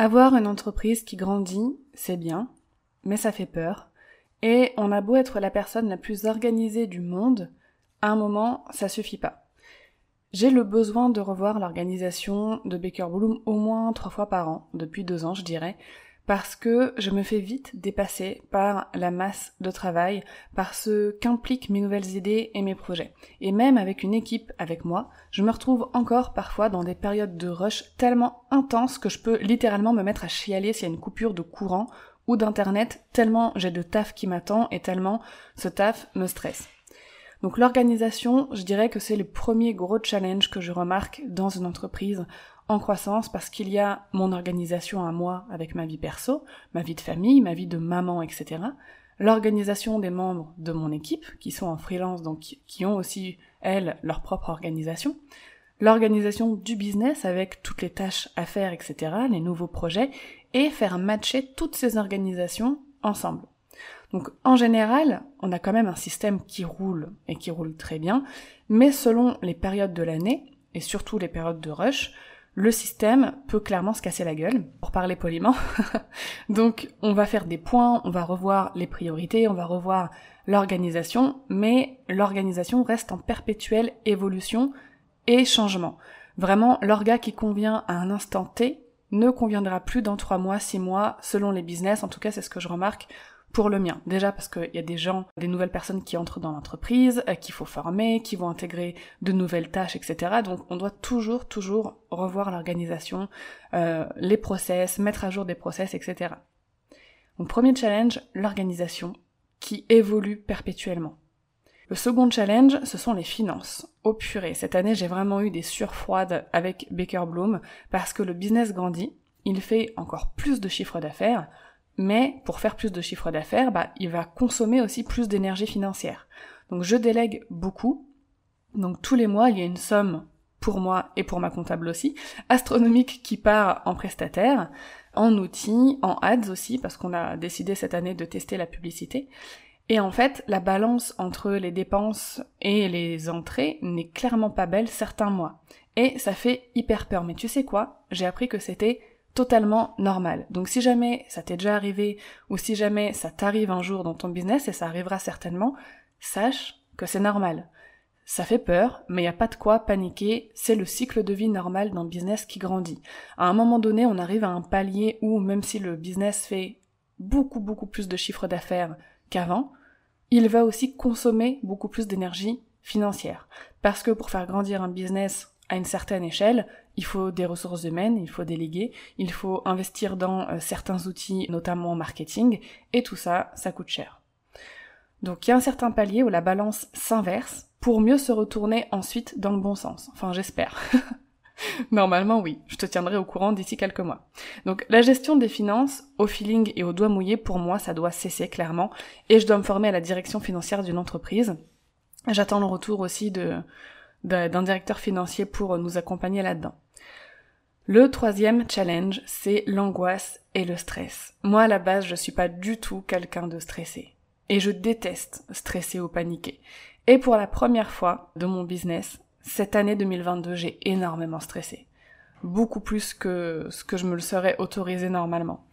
Avoir une entreprise qui grandit, c'est bien, mais ça fait peur. Et on a beau être la personne la plus organisée du monde, à un moment, ça suffit pas. J'ai le besoin de revoir l'organisation de Baker Bloom au moins trois fois par an, depuis deux ans je dirais, parce que je me fais vite dépasser par la masse de travail, par ce qu'impliquent mes nouvelles idées et mes projets. Et même avec une équipe avec moi, je me retrouve encore parfois dans des périodes de rush tellement intenses que je peux littéralement me mettre à chialer s'il y a une coupure de courant ou d'internet, tellement j'ai de taf qui m'attend et tellement ce taf me stresse. Donc l'organisation, je dirais que c'est le premier gros challenge que je remarque dans une entreprise en croissance parce qu'il y a mon organisation à moi avec ma vie perso, ma vie de famille, ma vie de maman, etc. L'organisation des membres de mon équipe qui sont en freelance, donc qui ont aussi, elles, leur propre organisation. L'organisation du business avec toutes les tâches à faire, etc., les nouveaux projets, et faire matcher toutes ces organisations ensemble. Donc en général, on a quand même un système qui roule et qui roule très bien, mais selon les périodes de l'année, et surtout les périodes de rush, le système peut clairement se casser la gueule, pour parler poliment. Donc on va faire des points, on va revoir les priorités, on va revoir l'organisation, mais l'organisation reste en perpétuelle évolution et changement. Vraiment, l'orga qui convient à un instant T ne conviendra plus dans trois mois, six mois, selon les business. En tout cas, c'est ce que je remarque pour le mien. Déjà parce qu'il y a des gens, des nouvelles personnes qui entrent dans l'entreprise, euh, qu'il faut former, qui vont intégrer de nouvelles tâches, etc. Donc on doit toujours, toujours revoir l'organisation, euh, les process, mettre à jour des process, etc. Donc premier challenge, l'organisation qui évolue perpétuellement. Le second challenge, ce sont les finances. Au purée, cette année j'ai vraiment eu des surfroides avec Baker Bloom parce que le business grandit, il fait encore plus de chiffres d'affaires, mais pour faire plus de chiffre d'affaires, bah, il va consommer aussi plus d'énergie financière. Donc je délègue beaucoup. Donc tous les mois, il y a une somme pour moi et pour ma comptable aussi, astronomique qui part en prestataire, en outils, en ads aussi, parce qu'on a décidé cette année de tester la publicité. Et en fait, la balance entre les dépenses et les entrées n'est clairement pas belle certains mois. Et ça fait hyper peur. Mais tu sais quoi? J'ai appris que c'était totalement normal. Donc si jamais ça t'est déjà arrivé ou si jamais ça t'arrive un jour dans ton business et ça arrivera certainement, sache que c'est normal. Ça fait peur, mais il n'y a pas de quoi paniquer, c'est le cycle de vie normal d'un business qui grandit. À un moment donné, on arrive à un palier où même si le business fait beaucoup beaucoup plus de chiffre d'affaires qu'avant, il va aussi consommer beaucoup plus d'énergie financière. Parce que pour faire grandir un business à une certaine échelle, il faut des ressources humaines, il faut déléguer, il faut investir dans euh, certains outils, notamment en marketing, et tout ça, ça coûte cher. Donc il y a un certain palier où la balance s'inverse pour mieux se retourner ensuite dans le bon sens. Enfin j'espère. Normalement oui, je te tiendrai au courant d'ici quelques mois. Donc la gestion des finances, au feeling et au doigt mouillé, pour moi ça doit cesser clairement, et je dois me former à la direction financière d'une entreprise. J'attends le retour aussi de, d'un directeur financier pour nous accompagner là-dedans. Le troisième challenge, c'est l'angoisse et le stress. Moi, à la base, je suis pas du tout quelqu'un de stressé. Et je déteste stresser ou paniquer. Et pour la première fois de mon business, cette année 2022, j'ai énormément stressé. Beaucoup plus que ce que je me le serais autorisé normalement.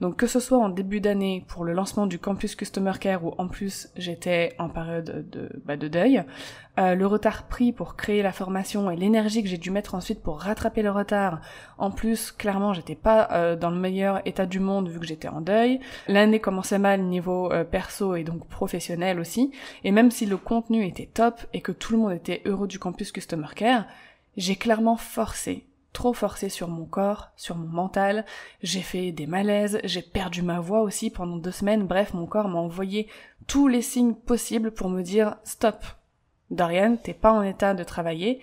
Donc que ce soit en début d'année pour le lancement du campus Customer Care où en plus j'étais en période de, bah, de deuil, euh, le retard pris pour créer la formation et l'énergie que j'ai dû mettre ensuite pour rattraper le retard. En plus, clairement, j'étais pas euh, dans le meilleur état du monde vu que j'étais en deuil. L'année commençait mal niveau euh, perso et donc professionnel aussi. Et même si le contenu était top et que tout le monde était heureux du campus Customer Care, j'ai clairement forcé trop forcé sur mon corps, sur mon mental, j'ai fait des malaises, j'ai perdu ma voix aussi pendant deux semaines, bref, mon corps m'a envoyé tous les signes possibles pour me dire stop. Dorian, t'es pas en état de travailler,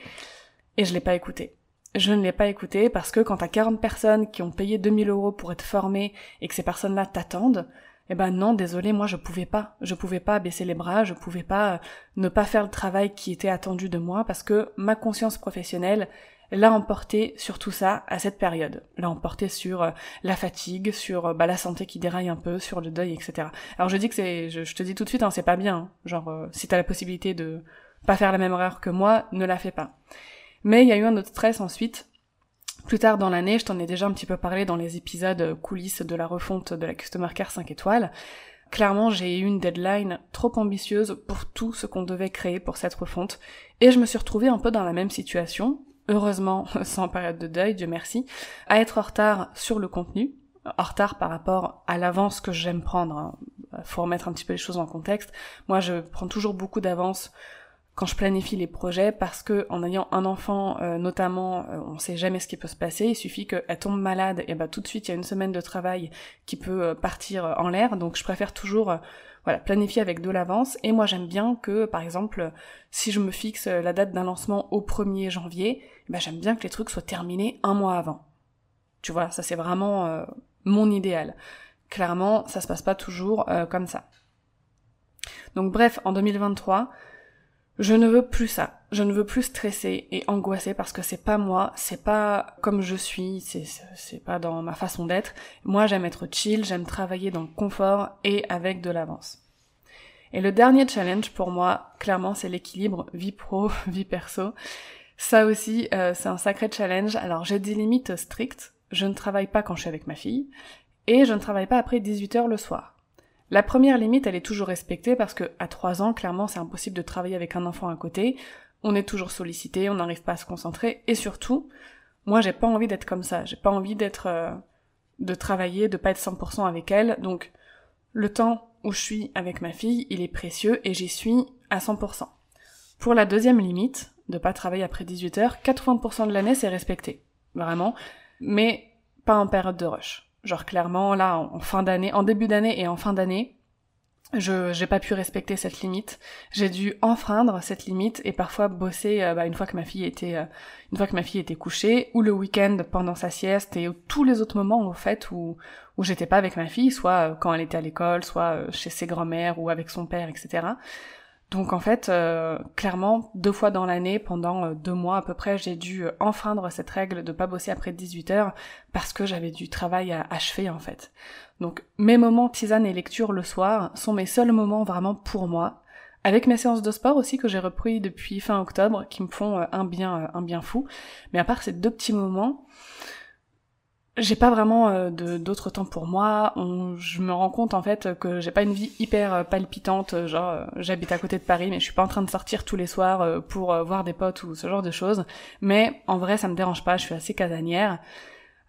et je l'ai pas écouté. je ne l'ai pas écouté parce que quand t'as 40 personnes qui ont payé 2000 euros pour être formées et que ces personnes-là t'attendent, eh ben non, désolé, moi je pouvais pas. Je pouvais pas baisser les bras, je pouvais pas euh, ne pas faire le travail qui était attendu de moi parce que ma conscience professionnelle l'a emporté sur tout ça à cette période. L'a emporté sur euh, la fatigue, sur euh, bah, la santé qui déraille un peu, sur le deuil, etc. Alors je dis que c'est, je, te dis tout de suite, hein, c'est pas bien. Hein. Genre, si t'as la possibilité de pas faire la même erreur que moi, ne la fais pas. Mais il y a eu un autre stress ensuite. Plus tard dans l'année, je t'en ai déjà un petit peu parlé dans les épisodes coulisses de la refonte de la Customer Care 5 étoiles. Clairement, j'ai eu une deadline trop ambitieuse pour tout ce qu'on devait créer pour cette refonte, et je me suis retrouvée un peu dans la même situation, heureusement sans période de deuil, Dieu merci, à être en retard sur le contenu, en retard par rapport à l'avance que j'aime prendre. Hein. Faut remettre un petit peu les choses en contexte. Moi, je prends toujours beaucoup d'avance quand je planifie les projets parce que en ayant un enfant euh, notamment on euh, on sait jamais ce qui peut se passer il suffit qu'elle tombe malade et bah tout de suite il y a une semaine de travail qui peut euh, partir en l'air donc je préfère toujours voilà planifier avec de l'avance et moi j'aime bien que par exemple si je me fixe la date d'un lancement au 1er janvier bah j'aime bien que les trucs soient terminés un mois avant tu vois ça c'est vraiment mon idéal clairement ça se passe pas toujours comme ça donc bref en 2023 je ne veux plus ça. Je ne veux plus stresser et angoisser parce que c'est pas moi, c'est pas comme je suis, c'est, c'est pas dans ma façon d'être. Moi, j'aime être chill, j'aime travailler dans le confort et avec de l'avance. Et le dernier challenge pour moi, clairement, c'est l'équilibre vie pro, vie perso. Ça aussi, euh, c'est un sacré challenge. Alors, j'ai des limites strictes. Je ne travaille pas quand je suis avec ma fille et je ne travaille pas après 18h le soir. La première limite, elle est toujours respectée parce que à 3 ans, clairement, c'est impossible de travailler avec un enfant à côté. On est toujours sollicité, on n'arrive pas à se concentrer et surtout, moi, j'ai pas envie d'être comme ça. J'ai pas envie d'être euh, de travailler, de pas être 100% avec elle. Donc, le temps où je suis avec ma fille, il est précieux et j'y suis à 100%. Pour la deuxième limite, de pas travailler après 18 heures, 80% de l'année, c'est respecté. Vraiment. Mais pas en période de rush. Genre clairement, là, en, fin d'année, en début d'année et en fin d'année, je j'ai pas pu respecter cette limite. J'ai dû enfreindre cette limite et parfois bosser euh, bah, une fois que ma fille était euh, une fois que ma fille était couchée ou le week-end pendant sa sieste et tous les autres moments au fait où où j'étais pas avec ma fille, soit euh, quand elle était à l'école, soit chez ses grands-mères ou avec son père, etc. Donc en fait, euh, clairement, deux fois dans l'année, pendant euh, deux mois à peu près, j'ai dû euh, enfreindre cette règle de pas bosser après 18 heures parce que j'avais du travail à achever en fait. Donc mes moments tisane et lecture le soir sont mes seuls moments vraiment pour moi, avec mes séances de sport aussi que j'ai repris depuis fin octobre, qui me font un bien, un bien fou. Mais à part ces deux petits moments, j'ai pas vraiment euh, d'autres temps pour moi. je me rends compte en fait que j'ai pas une vie hyper euh, palpitante, euh, genre j'habite à côté de Paris, mais je suis pas en train de sortir tous les soirs pour voir des potes ou ce genre de choses. Mais en vrai, ça me dérange pas. Je suis assez casanière.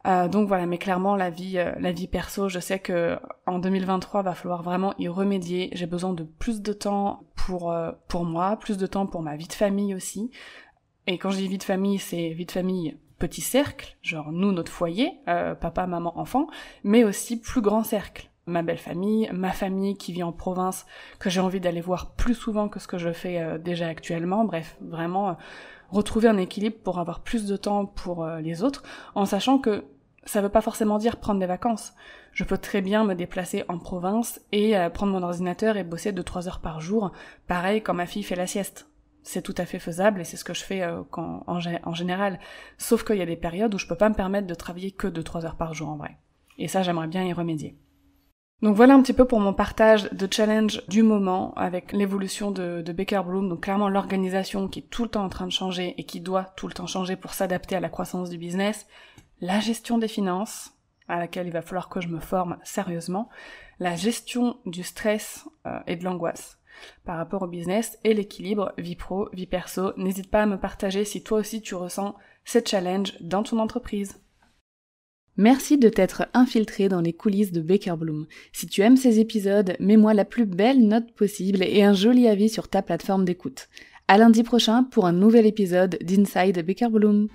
donc voilà, mais clairement la vie, la vie perso, je sais que en 2023 va falloir vraiment y remédier. J'ai besoin de plus de temps pour pour moi, plus de temps pour ma vie de famille aussi. Et quand je dis vie de famille, c'est vie de famille petit cercle, genre nous, notre foyer, euh, papa, maman, enfant, mais aussi plus grand cercle. Ma belle famille, ma famille qui vit en province, que j'ai envie d'aller voir plus souvent que ce que je fais euh, déjà actuellement. Bref, vraiment euh, retrouver un équilibre pour avoir plus de temps pour les autres, en sachant que ça veut pas forcément dire prendre des vacances. Je peux très bien me déplacer en province et prendre mon ordinateur et bosser 2-3 heures par jour, pareil quand ma fille fait la sieste c'est tout à fait faisable et c'est ce que je fais euh, en, général. Sauf qu'il y a des périodes où je peux pas me permettre de travailler que 2-3 heures par jour en vrai. Et ça, j'aimerais bien y remédier. Donc voilà un petit peu pour mon partage de challenge du moment avec l'évolution de, de Baker Bloom, donc clairement l'organisation qui est tout le temps en train de changer et qui doit tout le temps changer pour s'adapter à la croissance du business, la gestion des finances, à laquelle il va falloir que je me forme sérieusement, la gestion du stress euh, et de l'angoisse par rapport au business et l'équilibre vie pro, vie perso. N'hésite pas à me partager si toi aussi tu ressens ce challenge dans ton entreprise. Merci de t'être infiltré dans les coulisses de Baker Bloom. Si tu aimes ces épisodes, mets-moi la plus belle note possible et un joli avis sur ta plateforme d'écoute. À lundi prochain pour un nouvel épisode d'Inside Baker Bloom.